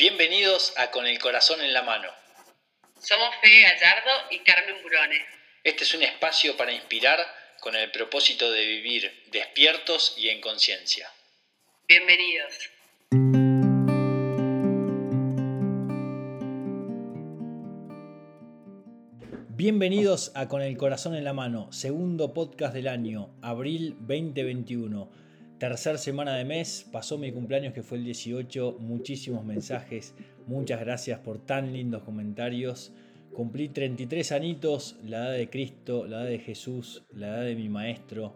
Bienvenidos a Con el Corazón en la Mano. Somos Fede Gallardo y Carmen Burone. Este es un espacio para inspirar con el propósito de vivir despiertos y en conciencia. Bienvenidos. Bienvenidos a Con el Corazón en la Mano, segundo podcast del año, abril 2021. Tercer semana de mes, pasó mi cumpleaños que fue el 18, muchísimos mensajes, muchas gracias por tan lindos comentarios. Cumplí 33 anitos, la edad de Cristo, la edad de Jesús, la edad de mi Maestro,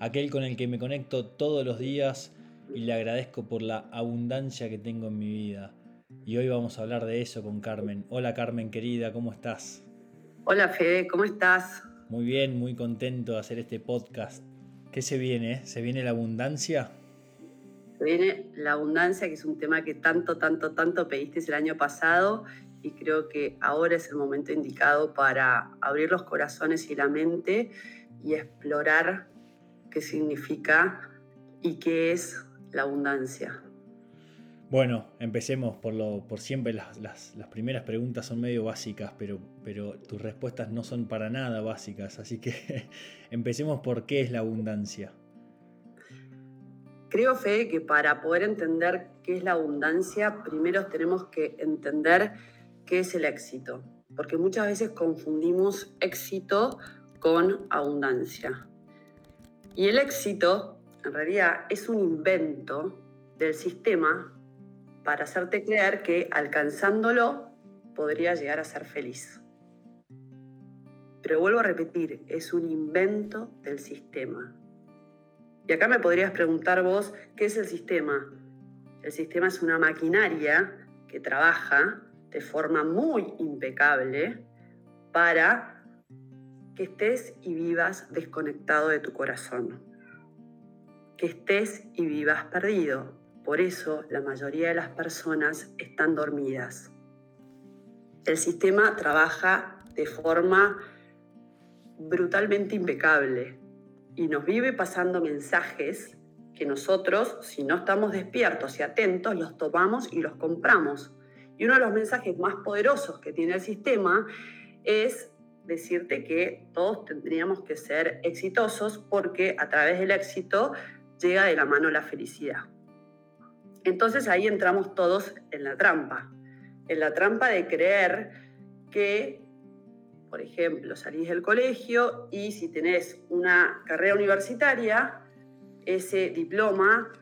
aquel con el que me conecto todos los días y le agradezco por la abundancia que tengo en mi vida. Y hoy vamos a hablar de eso con Carmen. Hola Carmen querida, ¿cómo estás? Hola Fede, ¿cómo estás? Muy bien, muy contento de hacer este podcast. ¿Qué se viene? ¿Se viene la abundancia? Se viene la abundancia, que es un tema que tanto, tanto, tanto pediste el año pasado y creo que ahora es el momento indicado para abrir los corazones y la mente y explorar qué significa y qué es la abundancia. Bueno, empecemos por lo por siempre. Las, primeras preguntas son medio básicas, pero, pero tus respuestas no son para nada básicas. Así que empecemos por qué es la abundancia. Creo, Fe, que para poder entender qué es la abundancia, primero tenemos que entender qué es el éxito. Porque muchas veces confundimos éxito con abundancia. Y el éxito, en realidad, es un invento del sistema para hacerte creer que alcanzándolo podría llegar a ser feliz. Pero vuelvo a repetir, es un invento del sistema. Y acá me podrías preguntar vos, ¿qué es el sistema? El sistema es una maquinaria que trabaja de forma muy impecable para que estés y vivas desconectado de tu corazón, que estés y vivas perdido, por eso la mayoría de las personas están dormidas. El sistema trabaja de forma brutalmente impecable y nos vive pasando mensajes que nosotros, si no estamos despiertos y atentos, los tomamos y los compramos. Y uno de los mensajes más poderosos que tiene el sistema es decirte que todos tendríamos que ser exitosos porque a través del éxito llega de la mano la felicidad. Entonces ahí entramos todos en la trampa, en la trampa de creer que, por ejemplo, salís del colegio y si tenés una carrera universitaria, ese diploma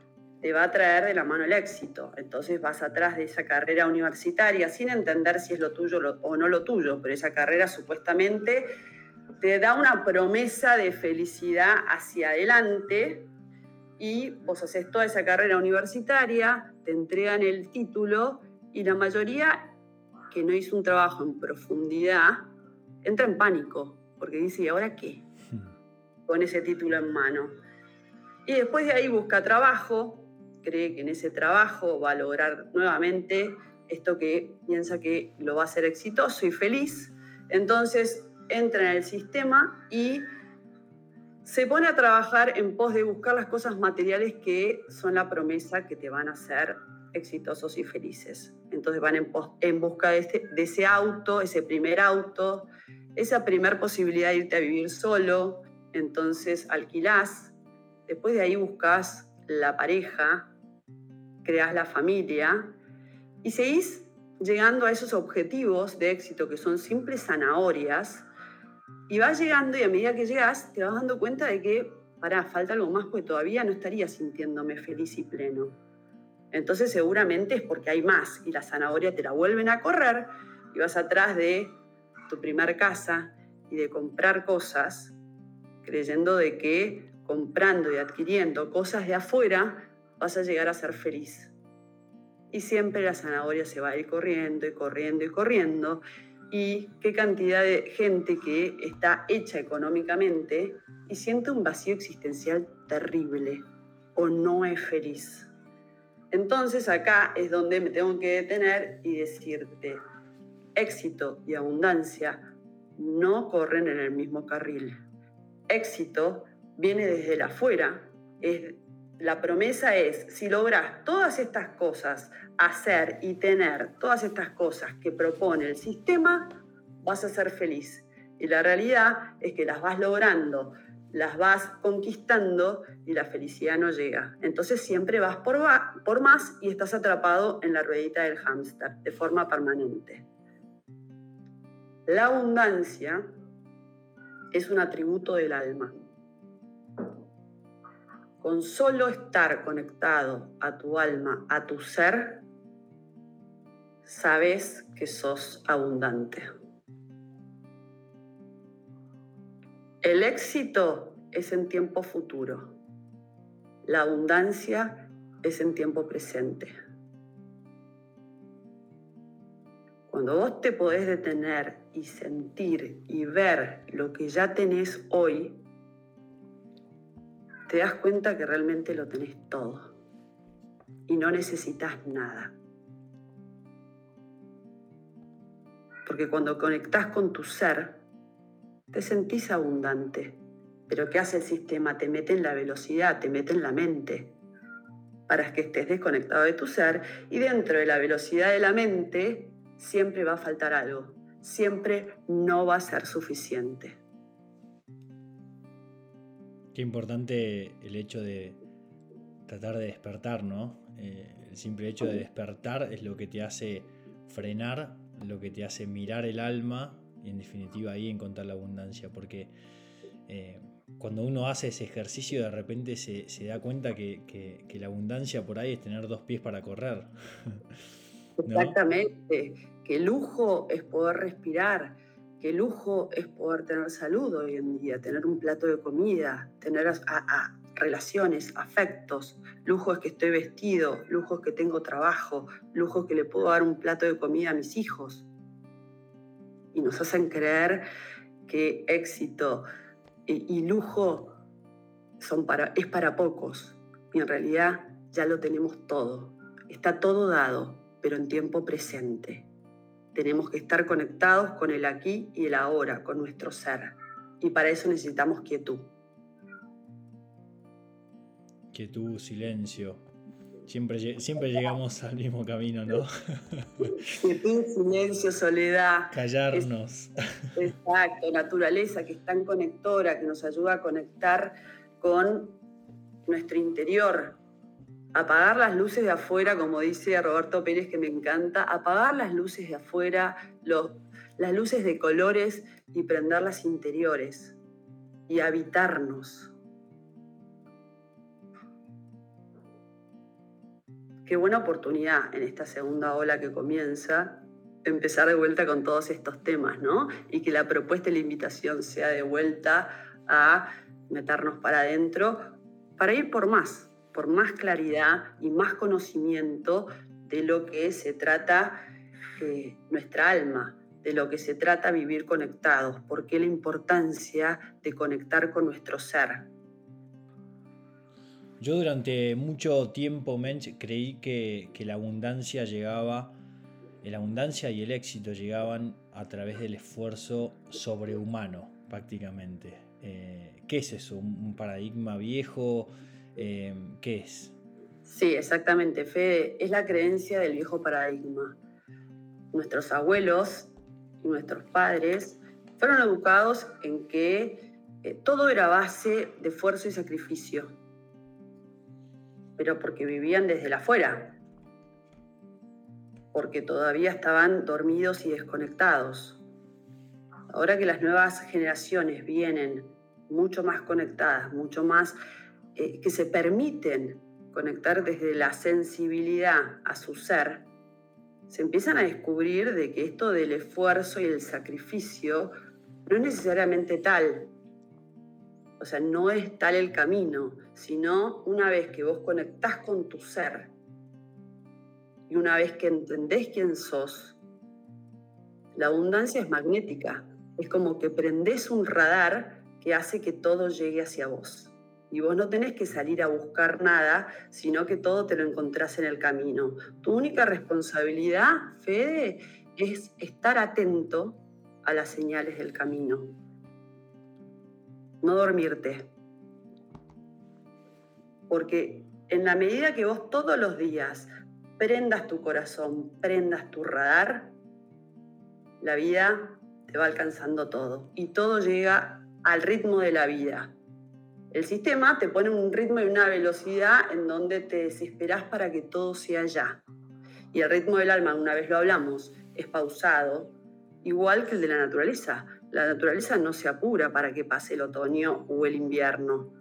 te va a traer de la mano el éxito. Entonces vas atrás de esa carrera universitaria sin entender si es lo tuyo o no lo tuyo, pero esa carrera supuestamente te da una promesa de felicidad hacia adelante y vos haces toda esa carrera universitaria, te entregan el título y la mayoría que no hizo un trabajo en profundidad entra en pánico porque dice, ¿y ahora qué? Con ese título en mano. Y después de ahí busca trabajo, cree que en ese trabajo va a lograr nuevamente esto que piensa que lo va a hacer exitoso y feliz. Entonces entra en el sistema y se pone a trabajar en pos de buscar las cosas materiales que son la promesa que te van a hacer exitosos y felices. Entonces van en, busca de, este, de ese auto, ese primer auto, esa primer posibilidad de irte a vivir solo. Entonces alquilás, después de ahí buscas la pareja, creas la familia y seguís llegando a esos objetivos de éxito que son simples zanahorias y vas llegando y a medida que llegas te vas dando cuenta de que, para falta algo más, pues todavía no estaría sintiéndome feliz y pleno. Entonces seguramente es porque hay más y la zanahoria te la vuelven a correr y vas atrás de tu primer casa y de comprar cosas, creyendo de que comprando y adquiriendo cosas de afuera vas a llegar a ser feliz. Y siempre la zanahoria se va a ir corriendo y corriendo y corriendo y qué cantidad de gente que está hecha económicamente y siente un vacío existencial terrible o no es feliz. Entonces acá es donde me tengo que detener y decirte, éxito y abundancia no corren en el mismo carril. Éxito viene desde el afuera, es la promesa es, si logras todas estas cosas, hacer y tener todas estas cosas que propone el sistema, vas a ser feliz. Y la realidad es que las vas logrando, las vas conquistando y la felicidad no llega. Entonces siempre vas por, más y estás atrapado en la ruedita del hámster de forma permanente. La abundancia es un atributo del alma. Con solo estar conectado a tu alma, a tu ser, sabes que sos abundante. El éxito es en tiempo futuro. La abundancia es en tiempo presente. Cuando vos te podés detener y sentir y ver lo que ya tenés hoy, te das cuenta que realmente lo tenés todo y no necesitas nada. Porque cuando conectás con tu ser, te sentís abundante. Pero ¿qué hace el sistema? Te mete en la velocidad, te mete en la mente, para que estés desconectado de tu ser y dentro de la velocidad de la mente siempre va a faltar algo, siempre no va a ser suficiente. Qué importante el hecho de tratar de despertar, ¿no? Eh, el simple hecho de despertar es lo que te hace frenar, lo que te hace mirar el alma y en definitiva ahí encontrar la abundancia, porque eh, cuando uno hace ese ejercicio de repente se, da cuenta que, la abundancia por ahí es tener dos pies para correr. Exactamente, que lujo es poder respirar, Qué lujo es poder tener salud hoy en día, tener un plato de comida, tener relaciones, afectos. Lujo es que estoy vestido, lujo es que tengo trabajo, lujo es que le puedo dar un plato de comida a mis hijos. Y nos hacen creer que éxito y, lujo son para, es para pocos. Y en realidad ya lo tenemos todo. Está todo dado, pero en tiempo presente. Tenemos que estar conectados con el aquí y el ahora, con nuestro ser. Y para eso necesitamos quietud. Quietud, silencio. Siempre, siempre llegamos al mismo camino, ¿no? Quietud, silencio, soledad. Callarnos. exacto, naturaleza que es tan conectora, que nos ayuda a conectar con nuestro interior, apagar las luces de afuera, como dice Roberto Pérez, que me encanta, apagar las luces de afuera, las luces de colores y prender las interiores y habitarnos. Qué buena oportunidad en esta segunda ola que comienza empezar de vuelta con todos estos temas, ¿no? Y que la propuesta y la invitación sea de vuelta a meternos para adentro para ir por más, por más claridad y más conocimiento de lo que se trata eh, nuestra alma, de lo que se trata vivir conectados, por qué la importancia de conectar con nuestro ser. Yo durante mucho tiempo, Mench, creí que, la abundancia llegaba, la abundancia y el éxito llegaban a través del esfuerzo sobrehumano, prácticamente. Eh, ¿Qué es eso? ¿Un paradigma viejo? Em, ¿qué es? Sí, exactamente, Fe Es la creencia del viejo paradigma. Nuestros abuelos y nuestros padres fueron educados en que eh, todo era base de esfuerzo y sacrificio, pero porque vivían desde la afuera, porque todavía estaban dormidos y desconectados. Ahora que las nuevas generaciones vienen mucho más conectadas, mucho más eh, que se permiten conectar desde la sensibilidad a su ser, se empiezan a descubrir de que esto del esfuerzo y el sacrificio no es necesariamente tal. O sea, no es tal el camino, sino una vez que vos conectás con tu ser y una vez que entendés quién sos, la abundancia es magnética. Es como que prendés un radar que hace que todo llegue hacia vos. Y vos no tenés que salir a buscar nada, sino que todo te lo encontrás en el camino. Tu única responsabilidad, Fede, es estar atento a las señales del camino. No dormirte. Porque en la medida que vos todos los días prendas tu corazón, prendas tu radar, la vida te va alcanzando todo y todo llega al ritmo de la vida. El sistema te pone un ritmo y una velocidad en donde te desesperas para que todo sea ya. Y el ritmo del alma, una vez lo hablamos, es pausado, igual que el de la naturaleza. La naturaleza no se apura para que pase el otoño o el invierno.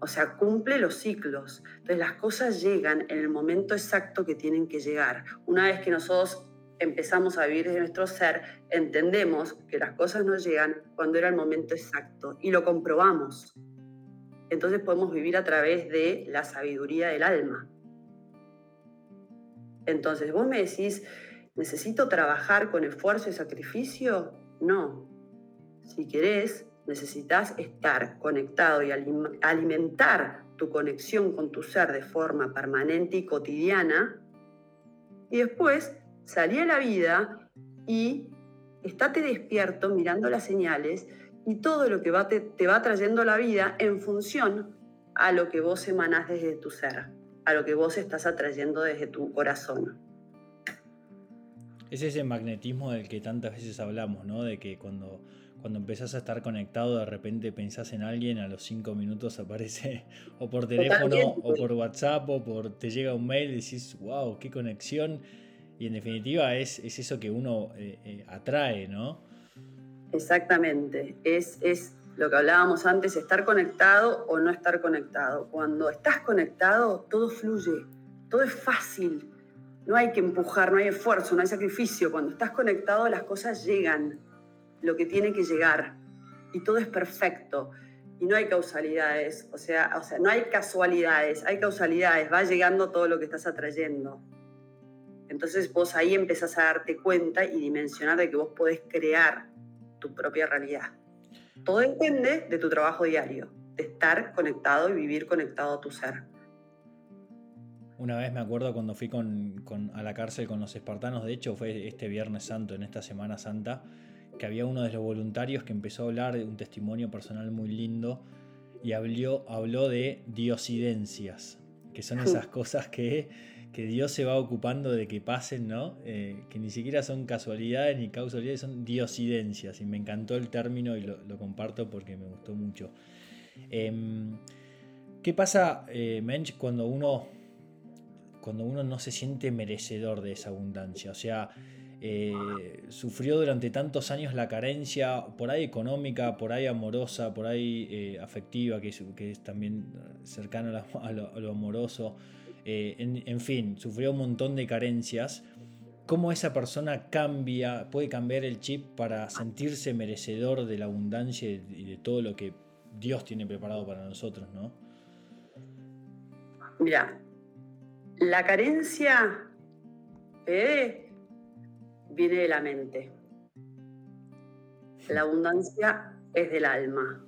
O sea, cumple los ciclos. Entonces las cosas llegan en el momento exacto que tienen que llegar. Una vez que nosotros empezamos a vivir desde nuestro ser, entendemos que las cosas no llegan cuando era el momento exacto y lo comprobamos. Entonces podemos vivir a través de la sabiduría del alma. Entonces, vos me decís, ¿necesito trabajar con esfuerzo y sacrificio? No. Si querés, necesitas estar conectado y alimentar tu conexión con tu ser de forma permanente y cotidiana. Y después salí a la vida y estate despierto mirando las señales y todo lo que va te, te, va trayendo la vida en función a lo que vos emanás desde tu ser, a lo que vos estás atrayendo desde tu corazón. Es ese magnetismo del que tantas veces hablamos, ¿no? De que cuando, cuando empezás a estar conectado, de repente pensás en alguien, a los cinco minutos aparece o por teléfono, o por WhatsApp, o por te llega un mail y decís, wow, qué conexión y en definitiva es, eso que uno eh, eh, atrae, ¿no? Exactamente, es, es lo que hablábamos antes, estar conectado o no estar conectado. Cuando estás conectado, todo fluye, todo es fácil, no hay que empujar, no hay esfuerzo, no hay sacrificio. Cuando estás conectado, las cosas llegan, lo que tiene que llegar, y todo es perfecto. Y no hay causalidades, o sea, o sea, no hay casualidades, hay causalidades, va llegando todo lo que estás atrayendo. Entonces vos ahí empezás a darte cuenta y dimensionar de que vos podés crear tu propia realidad. Todo depende de tu trabajo diario, de estar conectado y vivir conectado a tu ser. Una vez me acuerdo cuando fui con, a la cárcel con los espartanos, de hecho fue este Viernes Santo, en esta Semana Santa, que había uno de los voluntarios que empezó a hablar de un testimonio personal muy lindo y habló, habló de diosidencias, que son esas cosas que que Dios se va ocupando de que pasen, ¿no? Eh, que ni siquiera son casualidades ni causalidades, son diosidencias. Y me encantó el término y lo, comparto porque me gustó mucho. Em, ¿Qué pasa, eh, Mensch, cuando uno, cuando uno no se siente merecedor de esa abundancia? O sea, eh, sufrió durante tantos años la carencia, por ahí económica, por ahí amorosa, por ahí afectiva, que es, también cercano a lo amoroso. Eh, en, fin, sufrió un montón de carencias. ¿Cómo esa persona cambia, puede cambiar el chip para sentirse merecedor de la abundancia y de todo lo que Dios tiene preparado para nosotros, no? Mira, la carencia eh, viene de la mente. La abundancia es del alma.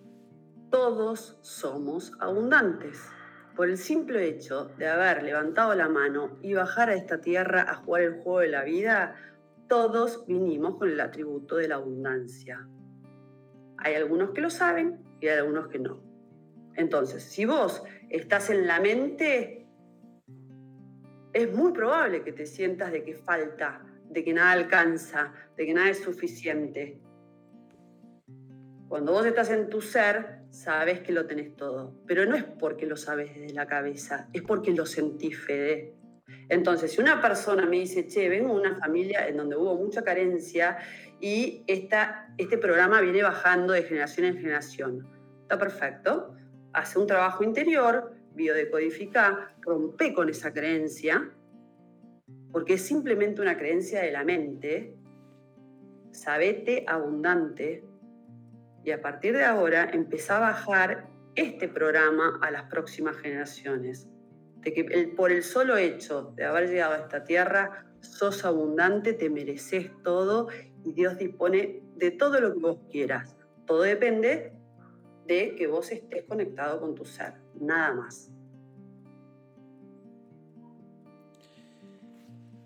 Todos somos abundantes por el simple hecho de haber levantado la mano y bajar a esta tierra a jugar el juego de la vida, todos vinimos con el atributo de la abundancia. Hay algunos que lo saben y hay algunos que no. Entonces, si vos estás en la mente, es muy probable que te sientas de que falta, de que nada alcanza, de que nada es suficiente. Cuando vos estás en tu ser, sabes que lo tenés todo, pero no es porque lo sabes desde la cabeza, es porque lo sentís, Fede. Entonces, si una persona me dice, che, vengo de una familia en donde hubo mucha carencia y esta, este programa viene bajando de generación en generación, está perfecto, hace un trabajo interior, biodecodifica, rompe con esa creencia, porque es simplemente una creencia de la mente, sabete abundante, y a partir de ahora empezá a bajar este programa a las próximas generaciones. De que por el solo hecho de haber llegado a esta tierra, sos abundante, te mereces todo y Dios dispone de todo lo que vos quieras. Todo depende de que vos estés conectado con tu ser, nada más.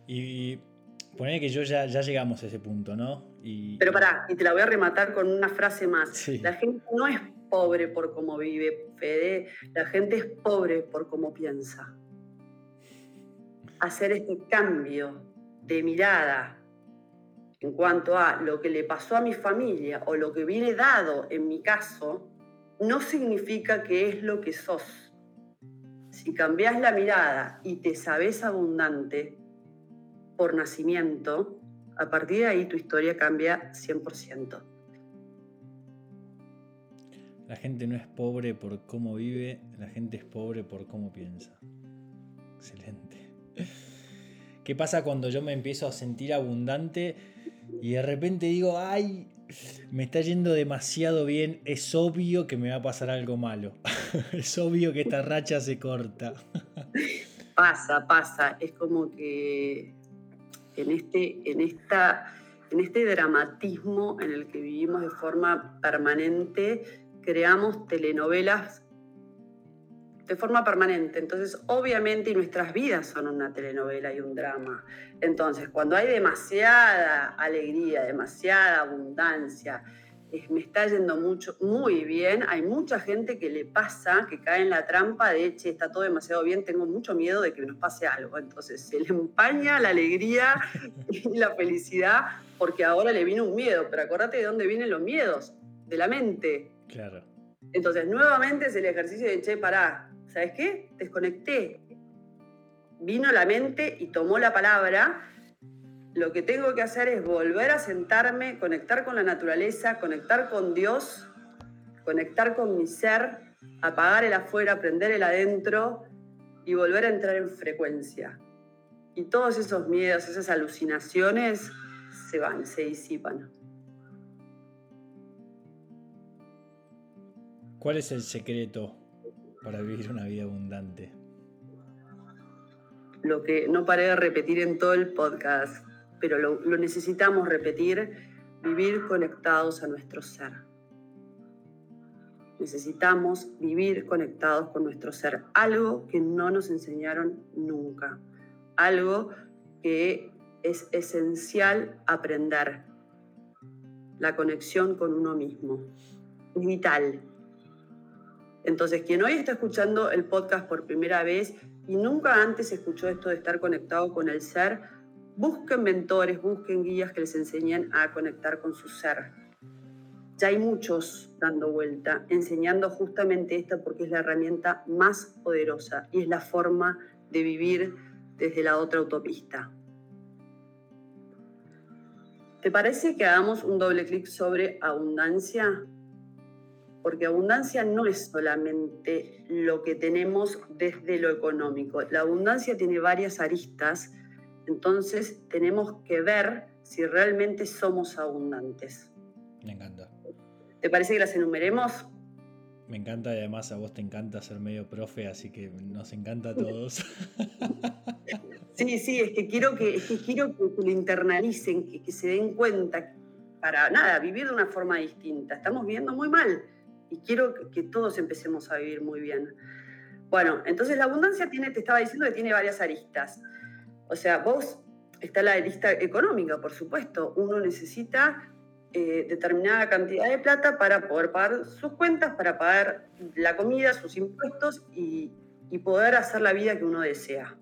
Y poner que yo ya, ya llegamos a ese punto, ¿no? Pero pará, y te la voy a rematar con una frase más. La gente no es pobre por cómo vive, Fede. La gente es pobre por cómo piensa. Hacer este cambio de mirada en cuanto a lo que le pasó a mi familia o lo que viene dado en mi caso, no significa que es lo que sos. Si cambias la mirada y te sabes abundante por nacimiento, a partir de ahí tu historia cambia 100%. La gente no es pobre por cómo vive, la gente es pobre por cómo piensa. Excelente. ¿Qué pasa cuando yo me empiezo a sentir abundante y de repente digo, ay, me está yendo demasiado bien, es obvio que me va a pasar algo malo. es obvio que esta racha se corta. pasa, pasa. Es como que en este, en, esta, en este dramatismo en el que vivimos de forma permanente, creamos telenovelas de forma permanente. Entonces, obviamente, nuestras vidas son una telenovela y un drama. Entonces, cuando hay demasiada alegría, demasiada abundancia, me está yendo mucho, muy bien. Hay mucha gente que le pasa, que cae en la trampa de, che, está todo demasiado bien, tengo mucho miedo de que nos pase algo. Entonces, se le empaña la alegría y la felicidad porque ahora le vino un miedo. Pero acordate de dónde vienen los miedos, de la mente. Claro. Entonces, nuevamente es el ejercicio de, che, pará, ¿sabes qué? Desconecté. Vino la mente y tomó la palabra. Lo que tengo que hacer es volver a sentarme, conectar con la naturaleza, conectar con Dios, conectar con mi ser, apagar el afuera, prender el adentro y volver a entrar en frecuencia. Y todos esos miedos, esas alucinaciones se van, se disipan. ¿Cuál es el secreto para vivir una vida abundante? Lo que no paré de repetir en todo el podcast, pero lo, necesitamos repetir, vivir conectados a nuestro ser. Necesitamos vivir conectados con nuestro ser, algo que no nos enseñaron nunca, algo que es esencial aprender, la conexión con uno mismo. Vital, entonces, quien hoy está escuchando el podcast por primera vez y nunca antes escuchó esto de estar conectado con el ser, busquen mentores, busquen guías que les enseñen a conectar con su ser. Ya hay muchos dando vuelta, enseñando justamente esta porque es la herramienta más poderosa y es la forma de vivir desde la otra autopista. ¿Te parece que hagamos un doble clic sobre abundancia? porque abundancia no es solamente lo que tenemos desde lo económico. La abundancia tiene varias aristas, entonces tenemos que ver si realmente somos abundantes. Me encanta. ¿Te parece que las enumeremos? Me encanta y además a vos te encanta ser medio profe, así que nos encanta a todos. Sí, sí, es que quiero que, quiero que lo internalicen, que, que se den cuenta para nada, vivir de una forma distinta. Estamos viviendo muy mal y quiero que todos empecemos a vivir muy bien. Bueno, entonces la abundancia tiene, te estaba diciendo que tiene varias aristas. O sea, vos, está la arista económica, por supuesto. Uno necesita eh, determinada cantidad de plata para poder pagar sus cuentas, para pagar la comida, sus impuestos y, y poder hacer la vida que uno desea.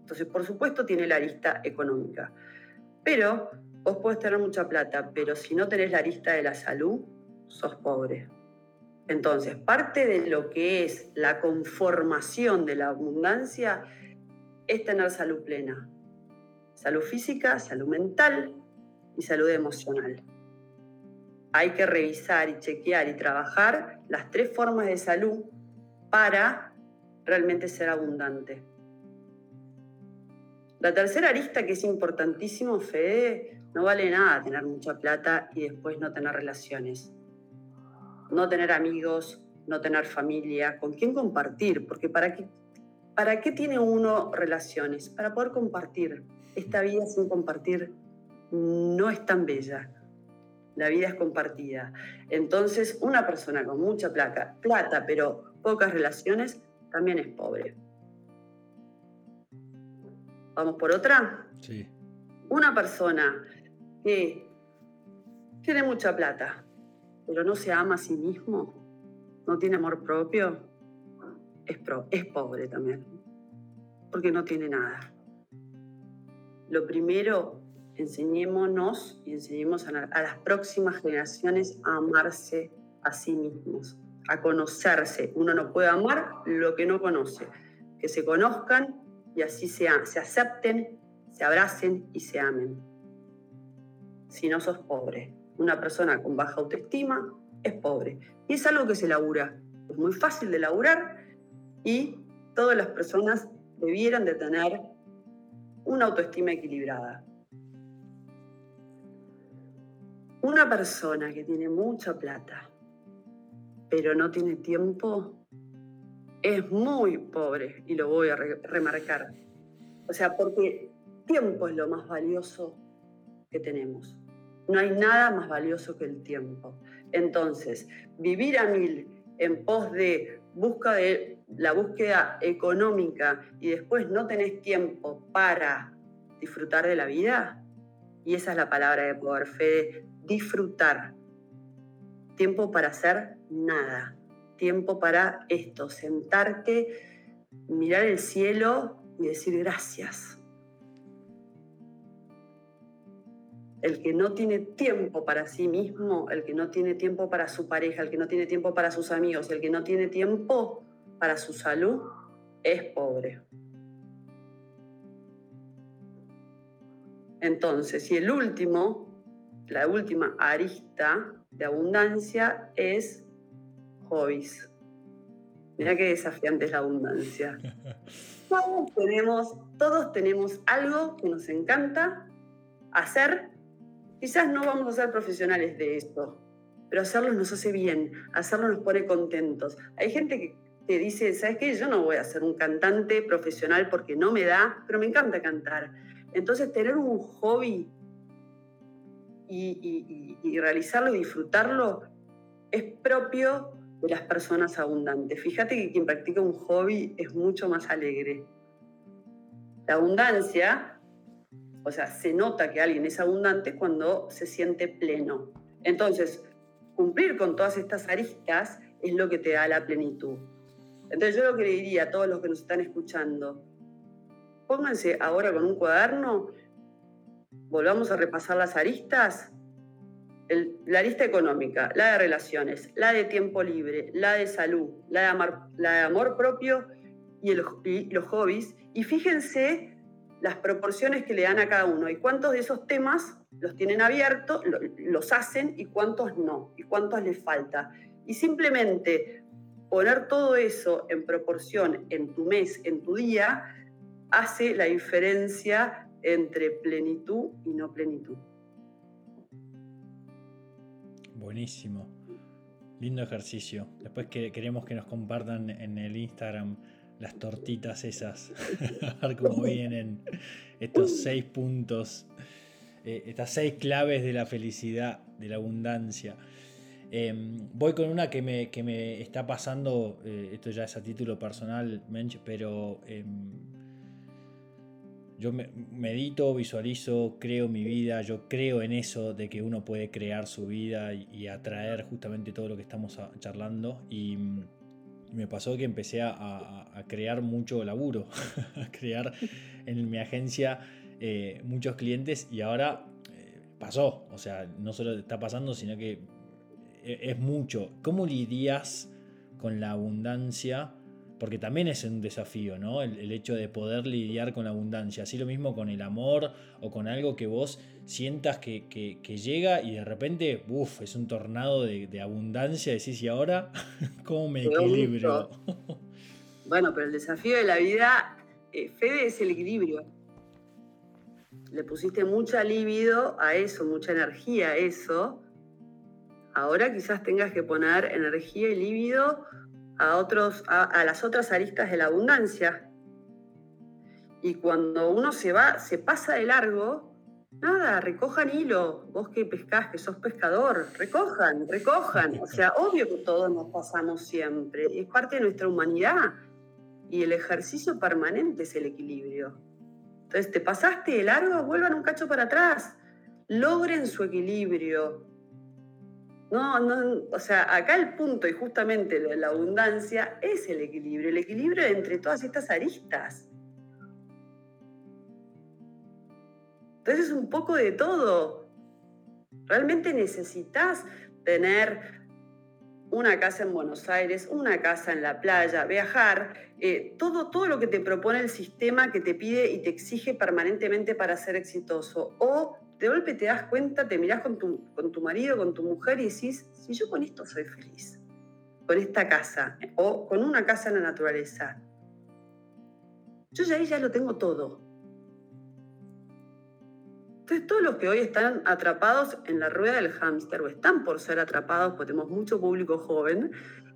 Entonces, por supuesto, tiene la arista económica. Pero vos podés tener mucha plata, pero si no tenés la arista de la salud, sos pobre. Entonces, parte de lo que es la conformación de la abundancia es tener salud plena. Salud física, salud mental y salud emocional. Hay que revisar y chequear y trabajar las tres formas de salud para realmente ser abundante. La tercera arista que es importantísimo, Fede, no vale nada tener mucha plata y después no tener relaciones no tener amigos, no tener familia, con quién compartir, porque ¿para qué, ¿para qué tiene uno relaciones? Para poder compartir. Esta vida sin compartir no es tan bella. La vida es compartida. Entonces, una persona con mucha plata, plata, pero pocas relaciones, también es pobre. ¿Vamos por otra? Sí. Una persona que tiene mucha plata, pero no se ama a sí mismo, no tiene amor propio, es, es pobre también, porque no tiene nada. Lo primero, enseñémonos y enseñemos a, a las próximas generaciones a amarse a sí mismos, a conocerse. Uno no puede amar lo que no conoce. Que se conozcan y así se, se acepten, se abracen y se amen. Si no sos pobre, una persona con baja autoestima es pobre. Y es algo que se labura. Es muy fácil de laburar y todas las personas debieran de tener una autoestima equilibrada. Una persona que tiene mucha plata, pero no tiene tiempo, es muy pobre y lo voy a remarcar. O sea, porque tiempo es lo más valioso que tenemos. No hay nada más valioso que el tiempo. Entonces, vivir a mil en pos de, busca de la búsqueda económica y después no tenés tiempo para disfrutar de la vida, y esa es la palabra de poder, fe, disfrutar. Tiempo para hacer nada. Tiempo para esto, sentarte, mirar el cielo y decir gracias. El que no tiene tiempo para sí mismo, el que no tiene tiempo para su pareja, el que no tiene tiempo para sus amigos, el que no tiene tiempo para su salud, es pobre. Entonces, y el último, la última arista de abundancia es hobbies. Mira qué desafiante es la abundancia. Todos tenemos, todos tenemos algo que nos encanta hacer. Quizás no vamos a ser profesionales de esto, pero hacerlo nos hace bien, hacerlo nos pone contentos. Hay gente que te dice, ¿sabes qué? Yo no voy a ser un cantante profesional porque no me da, pero me encanta cantar. Entonces, tener un hobby y, realizarlo y disfrutarlo es propio de las personas abundantes. Fíjate que quien practica un hobby es mucho más alegre. La abundancia, o sea, se nota que alguien es abundante cuando se siente pleno. Entonces, cumplir con todas estas aristas es lo que te da la plenitud. Entonces yo lo que le diría a todos los que nos están escuchando, pónganse ahora con un cuaderno, volvamos a repasar las aristas. la arista económica, la de relaciones, la de tiempo libre, la de salud, la de, amor, la de amor propio y, los hobbies. Y fíjense las proporciones que le dan a cada uno y cuántos de esos temas los tienen abiertos, los hacen y cuántos no, y cuántos les falta. Y simplemente poner todo eso en proporción en tu mes, en tu día, hace la diferencia entre plenitud y no plenitud. Buenísimo. Lindo ejercicio. Después que queremos que nos compartan en el Instagram las tortitas esas. a ver cómo vienen estos seis puntos, eh, estas seis claves de la felicidad, de la abundancia. Em, voy con una que me, que me está pasando, eh, esto ya es a título personal, Mench, pero em, yo medito, visualizo, creo mi vida, yo creo en eso de que uno puede crear su vida y, atraer justamente todo lo que estamos charlando. Y me pasó que empecé a, crear mucho laburo, a crear en mi agencia eh, muchos clientes y ahora eh, pasó. O sea, no solo está pasando, sino que eh, es mucho. ¿Cómo lidias con la abundancia? Porque también es un desafío, ¿no? El, hecho de poder lidiar con la abundancia. Así lo mismo con el amor o con algo que vos sientas que, llega y de repente, uff, es un tornado de, abundancia. Decís, ¿y ahora cómo me equilibro? bueno, pero el desafío de la vida, eh, Fede, es el equilibrio. Le pusiste mucha libido a eso, mucha energía a eso. Ahora quizás tengas que poner energía y líbido a, otros, a, las otras aristas de la abundancia. Y cuando uno se va, se pasa de largo, nada, recojan hilo. Vos que pescás, que sos pescador, recojan, recojan. O sea, obvio que todos nos pasamos siempre. Es parte de nuestra humanidad. Y el ejercicio permanente es el equilibrio. Entonces, te pasaste de largo, vuelvan un cacho para atrás. Logren su equilibrio. No, no, o sea, acá el punto y justamente la abundancia es el equilibrio, el equilibrio entre todas estas aristas. Entonces es un poco de todo. Realmente necesitas tener una casa en Buenos Aires, una casa en la playa, viajar, eh, todo, todo lo que te propone el sistema que te pide y te exige permanentemente para ser exitoso. O de golpe te das cuenta, te mirás con tu, con tu marido, con tu mujer y decís, si yo con esto soy feliz, con esta casa o con una casa en la naturaleza, yo ya ahí ya lo tengo todo. Entonces todos los que hoy están atrapados en la rueda del hámster o están por ser atrapados, porque tenemos mucho público joven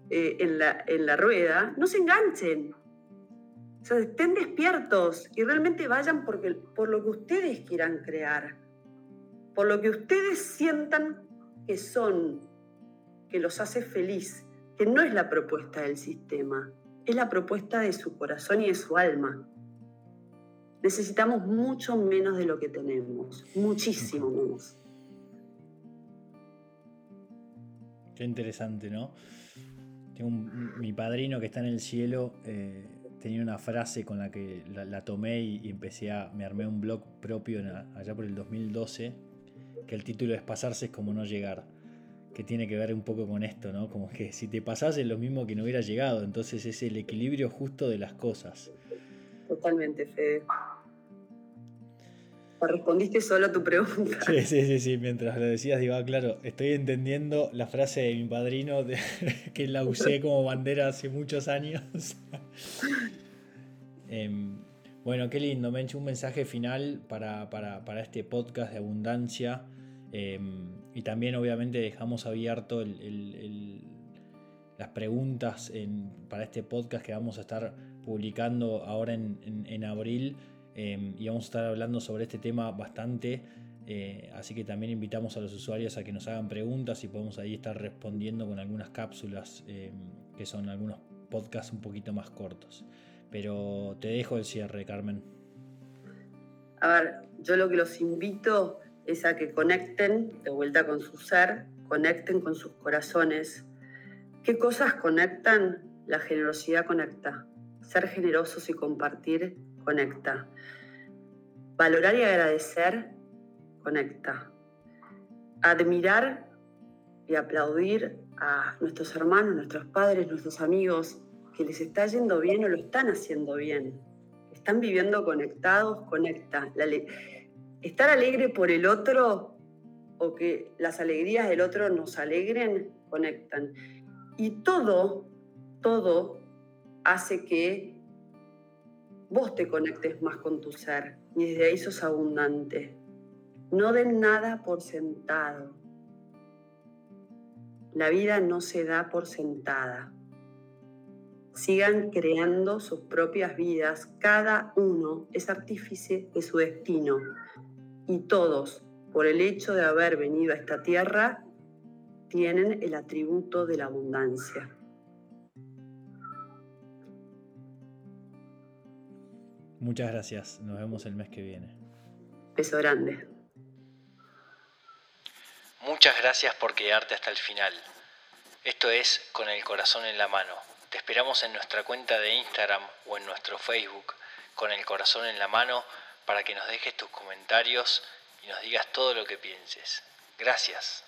eh, en, la, en la rueda, no se enganchen. O sea, estén despiertos y realmente vayan porque, por lo que ustedes quieran crear por lo que ustedes sientan que son, que los hace feliz, que no es la propuesta del sistema, es la propuesta de su corazón y de su alma. Necesitamos mucho menos de lo que tenemos, muchísimo menos. Qué interesante, ¿no? Mi padrino que está en el cielo eh, tenía una frase con la que la, tomé y, empecé a, me armé un blog propio allá por el 2012 que el título es Pasarse es como no llegar, que tiene que ver un poco con esto, ¿no? Como que si te pasas es lo mismo que no hubiera llegado, entonces es el equilibrio justo de las cosas. Totalmente, Fede. Respondiste solo a tu pregunta. Sí, sí, sí, sí. Mientras lo decías, digo, ah, claro, estoy entendiendo la frase de mi padrino que la usé como bandera hace muchos años. Em, bueno, qué lindo, Mencho, un mensaje final para, este podcast de abundancia. Em, y también obviamente dejamos abierto las preguntas para este podcast que vamos a estar publicando ahora en, abril. Em, y vamos a estar hablando sobre este tema bastante. Eh, así que también invitamos a los usuarios a que nos hagan preguntas y podemos ahí estar respondiendo con algunas cápsulas em, que son algunos podcasts un poquito más cortos. Pero te dejo el cierre, Carmen. A ver, yo lo que los invito es a que conecten de vuelta con su ser, conecten con sus corazones. ¿Qué cosas conectan? La generosidad conecta. Ser generosos y compartir conecta. Valorar y agradecer conecta. Admirar y aplaudir a nuestros hermanos, nuestros padres, nuestros amigos, que les está yendo bien o lo están haciendo bien. Están viviendo conectados, conecta. Estar alegre por el otro o que las alegrías del otro nos alegren, conectan. Y todo, todo hace que vos te conectes más con tu ser y desde ahí sos abundante. No den nada por sentado. La vida no se da por sentada sigan creando sus propias vidas. Cada uno es artífice de su destino y todos, por el hecho de haber venido a esta tierra, tienen el atributo de la abundancia. Muchas gracias. Nos vemos el mes que viene. Beso grande. Muchas gracias por quedarte hasta el final. Esto es Con el Corazón en la Mano te esperamos en nuestra cuenta de Instagram o en nuestro Facebook con el corazón en la mano para que nos dejes tus comentarios y nos digas todo lo que pienses. Gracias.